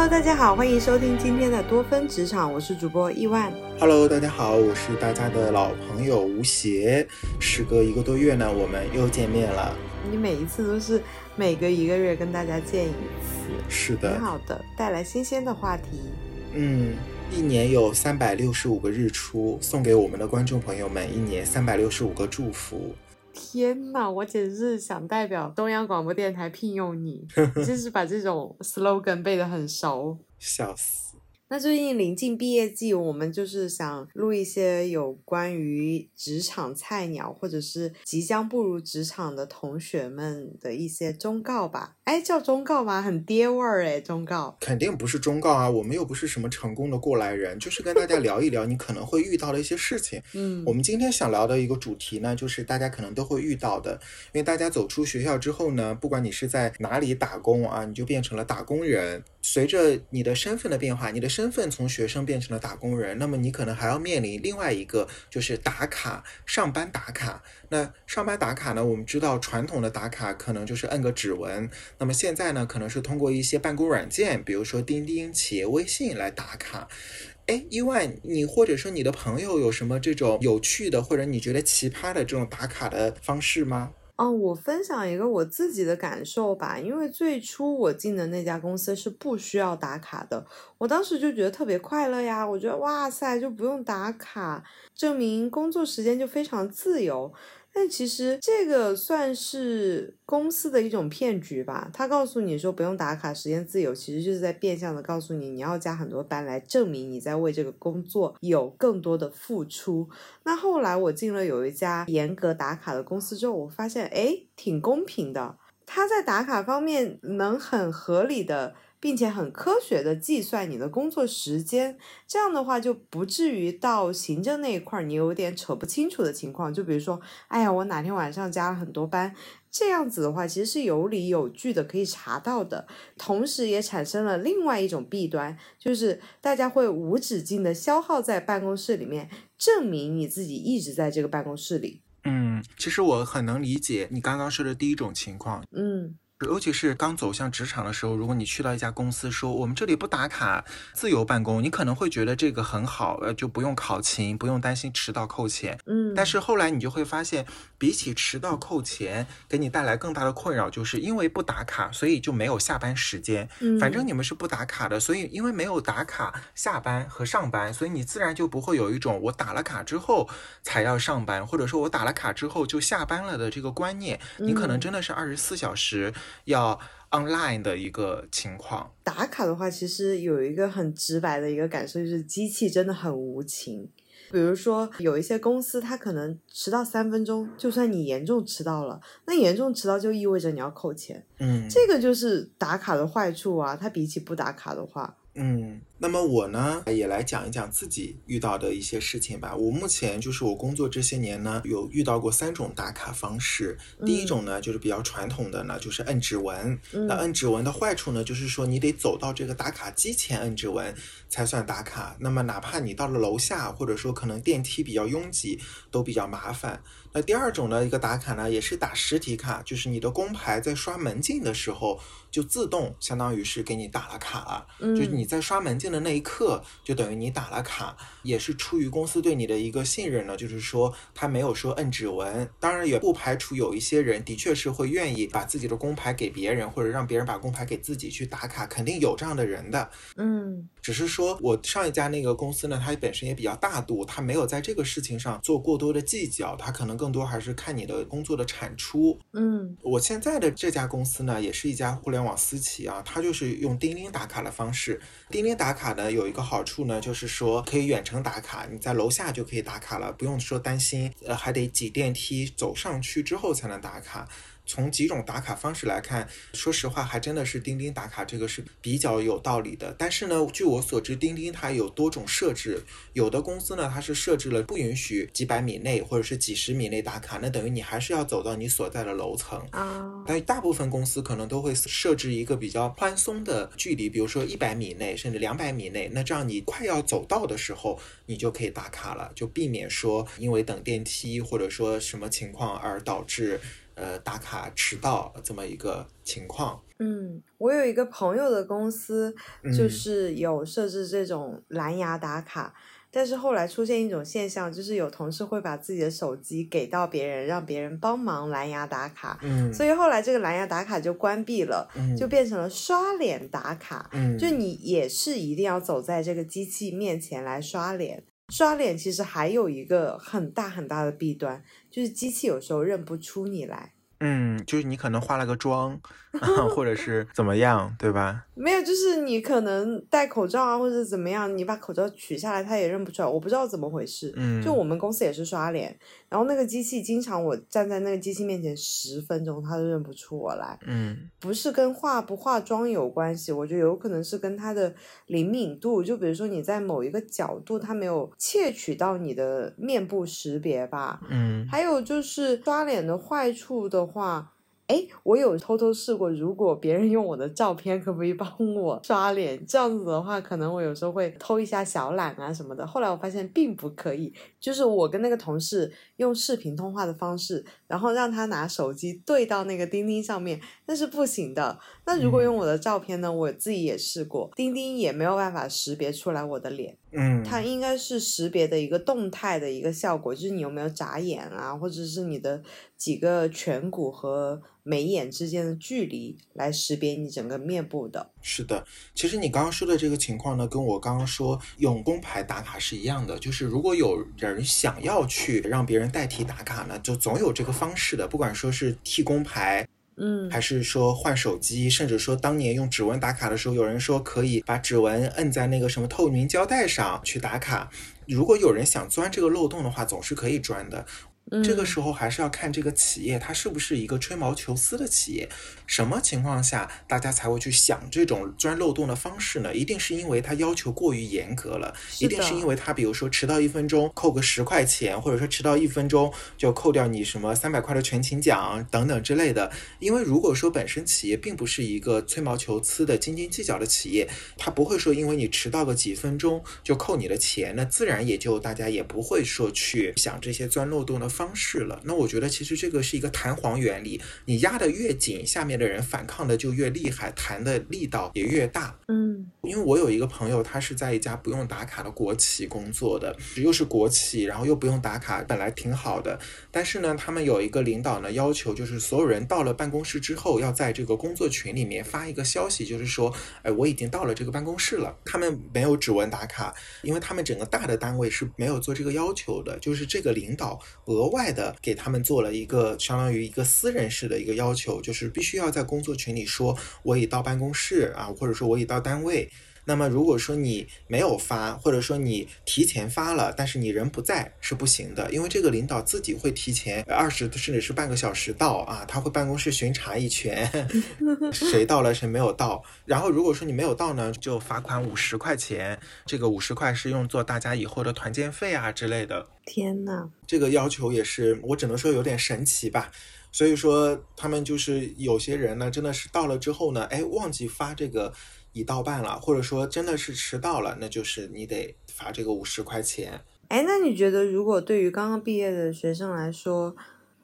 Hello，大家好，欢迎收听今天的多芬职场，我是主播亿万。Hello，大家好，我是大家的老朋友吴邪。时隔一个多月呢，我们又见面了。你每一次都是每隔一个月跟大家见一次，是的，挺好的，带来新鲜的话题。嗯，一年有三百六十五个日出，送给我们的观众朋友们一年三百六十五个祝福。天呐，我简直是想代表中央广播电台聘用你，你真是把这种 slogan 背得很熟。笑死！那最近临近毕业季，我们就是想录一些有关于职场菜鸟或者是即将步入职场的同学们的一些忠告吧。哎，叫忠告吗？很爹味儿哎，忠告。肯定不是忠告啊，我们又不是什么成功的过来人，就是跟大家聊一聊你可能会遇到的一些事情。嗯，我们今天想聊的一个主题呢，就是大家可能都会遇到的，因为大家走出学校之后呢，不管你是在哪里打工啊，你就变成了打工人。随着你的身份的变化，你的身份从学生变成了打工人，那么你可能还要面临另外一个，就是打卡上班打卡。那上班打卡呢，我们知道传统的打卡可能就是摁个指纹，那么现在呢，可能是通过一些办公软件，比如说钉钉、企业微信来打卡。哎，意外，你或者说你的朋友有什么这种有趣的，或者你觉得奇葩的这种打卡的方式吗？哦，我分享一个我自己的感受吧，因为最初我进的那家公司是不需要打卡的，我当时就觉得特别快乐呀，我觉得哇塞，就不用打卡，证明工作时间就非常自由。但其实这个算是公司的一种骗局吧，他告诉你说不用打卡，时间自由，其实就是在变相的告诉你，你要加很多班来证明你在为这个工作有更多的付出。那后来我进了有一家严格打卡的公司之后，我发现诶挺公平的。他在打卡方面能很合理的，并且很科学的计算你的工作时间，这样的话就不至于到行政那一块儿你有点扯不清楚的情况。就比如说，哎呀，我哪天晚上加了很多班，这样子的话其实是有理有据的，可以查到的。同时也产生了另外一种弊端，就是大家会无止境的消耗在办公室里面，证明你自己一直在这个办公室里。嗯，其实我很能理解你刚刚说的第一种情况，嗯。尤其是刚走向职场的时候，如果你去到一家公司说我们这里不打卡，自由办公，你可能会觉得这个很好，呃，就不用考勤，不用担心迟到扣钱。嗯，但是后来你就会发现，比起迟到扣钱，给你带来更大的困扰，就是因为不打卡，所以就没有下班时间。嗯反正你们是不打卡的，所以因为没有打卡下班和上班，所以你自然就不会有一种我打了卡之后才要上班，或者说我打了卡之后就下班了的这个观念。你可能真的是二十四小时要 online 的一个情况。打卡的话，其实有一个很直白的一个感受，就是机器真的很无情。比如说，有一些公司，它可能迟到三分钟，就算你严重迟到了，那严重迟到就意味着你要扣钱，嗯，这个就是打卡的坏处啊。它比起不打卡的话，嗯，那么我呢，也来讲一讲自己遇到的一些事情吧。我目前就是我工作这些年呢，有遇到过三种打卡方式。第一种呢，就是比较传统的呢，就是摁指纹。嗯那摁指纹的坏处呢，就是说你得走到这个打卡机前摁指纹才算打卡。那么哪怕你到了楼下，或者说可能电梯比较拥挤，都比较麻烦。那第二种呢，一个打卡呢，也是打实体卡，就是你的工牌在刷门禁的时候就自动相当于是给你打了卡了，嗯就是你在刷门禁的那一刻，就等于你打了卡，也是出于公司对你的一个信任呢，就是说他没有说摁指纹，当然也不排除有一些人的确是会愿意把自己的工牌给别人，或者让别人把工牌给自己去打卡，肯定有这样的人的。嗯。只是说我上一家那个公司呢，它本身也比较大度，它没有在这个事情上做过多的计较，它可能更多还是看你的工作的产出。嗯我现在的这家公司呢，也是一家互联网私企啊，它就是用钉钉打卡的方式。钉钉打卡呢有一个好处呢，就是说可以远程打卡，你在楼下就可以打卡了，不用说担心，呃，还得挤电梯走上去之后才能打卡。从几种打卡方式来看，说实话，还真的是钉钉打卡这个是比较有道理的。但是呢，据我所知，钉钉它有多种设置，有的公司呢它是设置了不允许几百米内或者是几十米内打卡，那等于你还是要走到你所在的楼层。啊，但大部分公司可能都会设置一个比较宽松的距离，比如说一百米内甚至两百米内，那这样你快要走到的时候，你就可以打卡了，就避免说因为等电梯或者说什么情况而导致。呃打卡迟到这么一个情况。嗯，我有一个朋友的公司，就嗯是有设置这种蓝牙打卡，但是后来出现一种现象，就是有同事会把自己的手机给到别人，让别人帮忙蓝牙打卡，嗯，所以后来这个蓝牙打卡就关闭了，嗯就变成了刷脸打卡。嗯，就你也是一定要走在这个机器面前来刷脸。刷脸其实还有一个很大很大的弊端，就是机器有时候认不出你来。嗯，就是你可能化了个妆，或者是怎么样，对吧？没有，就是你可能戴口罩啊，或者怎么样，你把口罩取下来，他也认不出来。我不知道怎么回事。嗯，就我们公司也是刷脸，然后那个机器经常我站在那个机器面前十分钟，他都认不出我来。嗯不是跟化不化妆有关系，我觉得有可能是跟他的灵敏度，就比如说你在某一个角度，他没有窃取到你的面部识别吧。嗯还有就是刷脸的坏处的话，哎，我有偷偷试过，如果别人用我的照片，可不可以帮我刷脸？这样子的话，可能我有时候会偷一下小懒啊什么的。后来我发现并不可以，就是我跟那个同事用视频通话的方式，然后让他拿手机对到那个钉钉上面，那是不行的。那如果用我的照片呢？我自己也试过，钉钉也没有办法识别出来我的脸。嗯，它应该是识别的一个动态的一个效果，就是你有没有眨眼啊，或者是你的几个颧骨和眉眼之间的距离来识别你整个面部的。是的，其实你刚刚说的这个情况呢，跟我刚刚说用工牌打卡是一样的。就是如果有人想要去让别人代替打卡呢，就总有这个方式的，不管说是替工牌，嗯还是说换手机，甚至说当年用指纹打卡的时候，有人说可以把指纹摁在那个什么透明胶带上去打卡。如果有人想钻这个漏洞的话，总是可以钻的。嗯，这个时候还是要看这个企业它是不是一个吹毛求疵的企业，什么情况下大家才会去想这种钻漏洞的方式呢？一定是因为它要求过于严格了，一定是因为它比如说迟到一分钟扣个十块钱，或者说迟到一分钟就扣掉你什么三百块的全勤奖等等之类的。因为如果说本身企业并不是一个吹毛求疵的斤斤计较的企业，它不会说因为你迟到个几分钟就扣你的钱，那自然也就大家也不会说去想这些钻漏洞的方式了。那我觉得其实这个是一个弹簧原理，你压得越紧，下面的人反抗的就越厉害，弹的力道也越大。嗯因为我有一个朋友，他是在一家不用打卡的国企工作的，又是国企，然后又不用打卡，本来挺好的。但是呢，他们有一个领导呢，要求就是所有人到了办公室之后，要在这个工作群里面发一个消息，就是说，哎，我已经到了这个办公室了。他们没有指纹打卡，因为他们整个大的单位是没有做这个要求的，就是这个领导额额外的给他们做了一个相当于一个私人式的一个要求，就是必须要在工作群里说我已到办公室啊，或者说我已到单位。那么如果说你没有发，或者说你提前发了，但是你人不在是不行的，因为这个领导自己会提前二十甚至是半个小时到啊，他会办公室巡查一圈，谁到了谁没有到。然后如果说你没有到呢，就罚款五十块钱，这个五十块是用作大家以后的团建费啊之类的。天呐，这个要求也是，我只能说有点神奇吧。所以说，他们就是有些人呢，真的是到了之后呢，哎，忘记发这个已到办了，或者说真的是迟到了，那就是你得罚这个五十块钱。哎，那你觉得如果对于刚刚毕业的学生来说，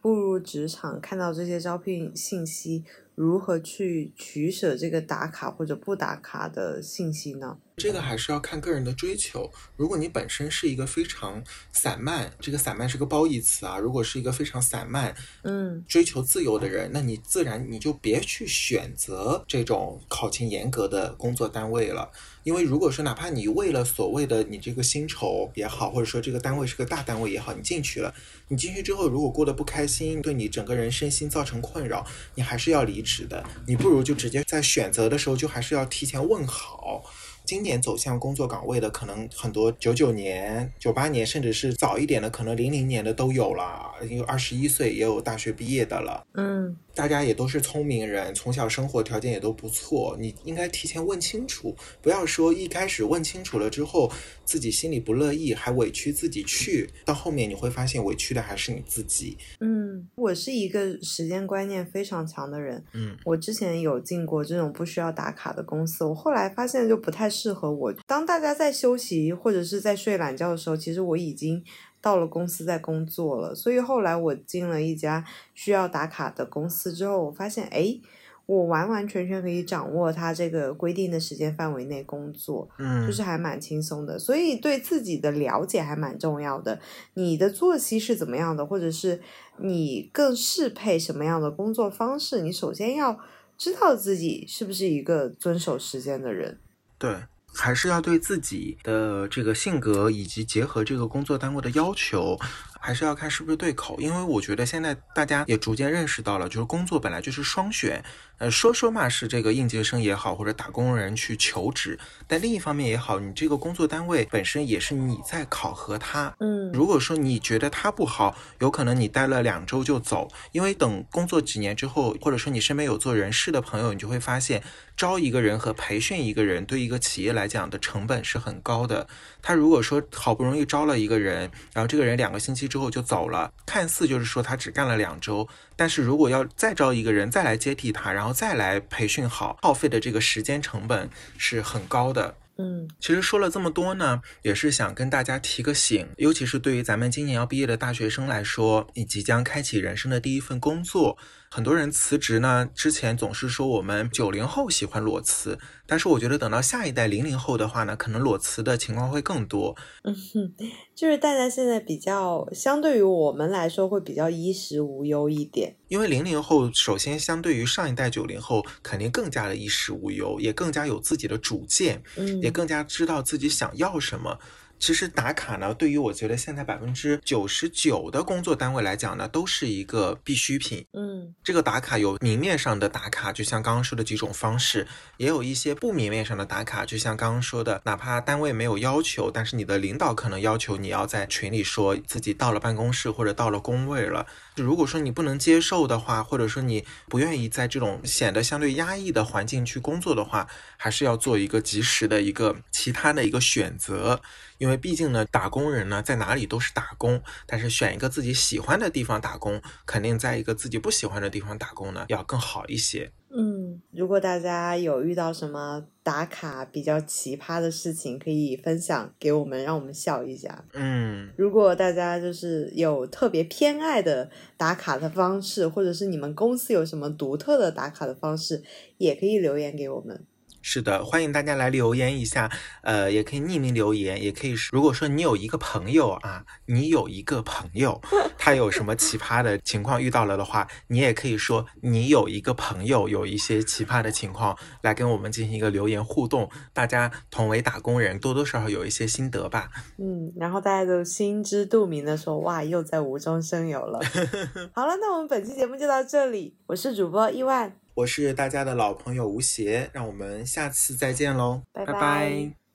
步入职场看到这些招聘信息，如何去取舍这个打卡或者不打卡的信息呢？这个还是要看个人的追求。如果你本身是一个非常散漫，这个散漫是个褒义词啊。如果是一个非常散漫、嗯追求自由的人，那你自然你就别去选择这种考勤严格的工作单位了。因为如果说哪怕你为了所谓的你这个薪酬也好，或者说这个单位是个大单位也好，你进去了，你进去之后如果过得不开心，对你整个人身心造成困扰，你还是要离职的。你不如就直接在选择的时候就还是要提前问好。今年走向工作岗位的，可能很多九九年、九八年，甚至是早一点的，可能零零年的都有了，有二十一岁也有大学毕业的了。嗯大家也都是聪明人，从小生活条件也都不错，你应该提前问清楚，不要说一开始问清楚了之后，自己心里不乐意，还委屈自己去，到后面你会发现委屈的还是你自己。嗯，我是一个时间观念非常强的人。嗯我之前有进过这种不需要打卡的公司，我后来发现就不太适合我。当大家在休息或者是在睡懒觉的时候，其实我已经到了公司在工作了。所以后来我进了一家需要打卡的公司之后，我发现，哎，我完完全全可以掌握他这个规定的时间范围内工作，嗯，就是还蛮轻松的。所以对自己的了解还蛮重要的。你的作息是怎么样的，或者是你更适配什么样的工作方式？你首先要知道自己是不是一个遵守时间的人。对。还是要对自己的这个性格以及结合这个工作单位的要求，还是要看是不是对口。因为我觉得现在大家也逐渐认识到了，就是工作本来就是双选。呃，说说嘛是这个应届生也好，或者打工人去求职，但另一方面也好，你这个工作单位本身也是你在考核他。嗯，如果说你觉得他不好，有可能你待了两周就走，因为等工作几年之后，或者说你身边有做人事的朋友，你就会发现，招一个人和培训一个人对一个企业来讲的成本是很高的。他如果说好不容易招了一个人，然后这个人两个星期之后就走了，看似就是说他只干了两周。但是如果要再招一个人再来接替他，然后再来培训好，耗费的这个时间成本是很高的。嗯，其实说了这么多呢，也是想跟大家提个醒，尤其是对于咱们今年要毕业的大学生来说，你即将开启人生的第一份工作。很多人辞职呢，之前总是说我们九零后喜欢裸辞，但是我觉得等到下一代零零后的话呢，可能裸辞的情况会更多。嗯哼，就是大家现在比较相对于我们来说会比较衣食无忧一点，因为零零后首先相对于上一代九零后肯定更加的衣食无忧，也更加有自己的主见，嗯，也更加知道自己想要什么。其实打卡呢，对于我觉得现在百分之九十九的工作单位来讲呢，都是一个必需品。嗯，这个打卡有明面上的打卡，就像刚刚说的几种方式，也有一些不明面上的打卡，就像刚刚说的，哪怕单位没有要求，但是你的领导可能要求你要在群里说自己到了办公室或者到了工位了。如果说你不能接受的话，或者说你不愿意在这种显得相对压抑的环境去工作的话，还是要做一个及时的一个其他的一个选择。因为毕竟呢，打工人呢在哪里都是打工，但是选一个自己喜欢的地方打工，肯定在一个自己不喜欢的地方打工呢要更好一些。嗯，如果大家有遇到什么打卡比较奇葩的事情，可以分享给我们，让我们笑一下。嗯，如果大家就是有特别偏爱的打卡的方式，或者是你们公司有什么独特的打卡的方式，也可以留言给我们。是的，欢迎大家来留言一下，呃，也可以匿名留言，也可以。如果说你有一个朋友啊，你有一个朋友，他有什么奇葩的情况遇到了的话，你也可以说你有一个朋友有一些奇葩的情况，来跟我们进行一个留言互动。大家同为打工人，多多少少有一些心得吧。嗯，然后大家都心知肚明的说，哇，又在无中生有了。好了，那我们本期节目就到这里，我是主播伊万。我是大家的老朋友吴邪，让我们下次再见喽，拜。拜拜